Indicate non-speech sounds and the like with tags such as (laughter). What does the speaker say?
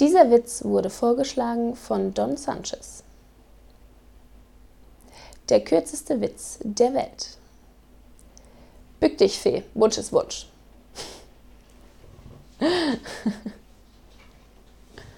Dieser Witz wurde vorgeschlagen von Don Sanchez. Der kürzeste Witz der Welt. Bück dich, Fee, Wunsch ist Wunsch. (laughs)